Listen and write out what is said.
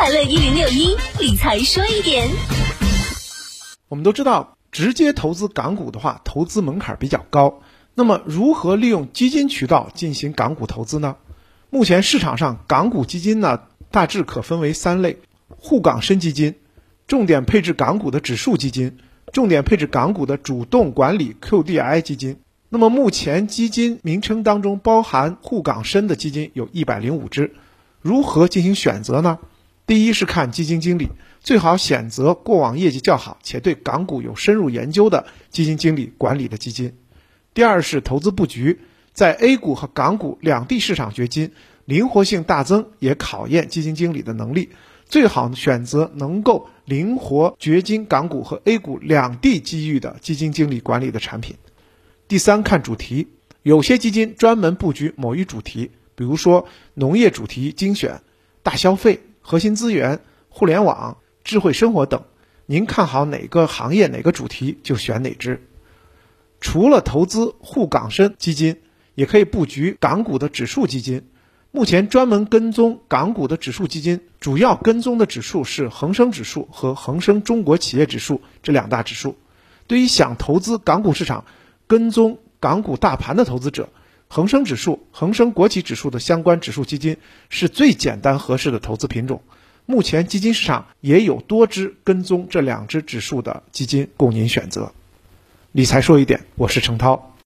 快乐一零六一理财说一点。我们都知道，直接投资港股的话，投资门槛比较高。那么，如何利用基金渠道进行港股投资呢？目前市场上港股基金呢，大致可分为三类：沪港深基金、重点配置港股的指数基金、重点配置港股的主动管理 Q D I 基金。那么，目前基金名称当中包含沪港深的基金有一百零五只。如何进行选择呢？第一是看基金经理，最好选择过往业绩较好且对港股有深入研究的基金经理管理的基金。第二是投资布局，在 A 股和港股两地市场掘金，灵活性大增，也考验基金经理的能力。最好选择能够灵活掘金港股和 A 股两地机遇的基金经理管理的产品。第三看主题，有些基金专门布局某一主题，比如说农业主题精选、大消费、核心资源、互联网、智慧生活等。您看好哪个行业哪个主题就选哪只。除了投资沪港深基金，也可以布局港股的指数基金。目前专门跟踪港股的指数基金，主要跟踪的指数是恒生指数和恒生中国企业指数这两大指数。对于想投资港股市场、跟踪港股大盘的投资者，恒生指数、恒生国企指数的相关指数基金是最简单合适的投资品种。目前基金市场也有多只跟踪这两只指数的基金供您选择。理财说一点，我是程涛。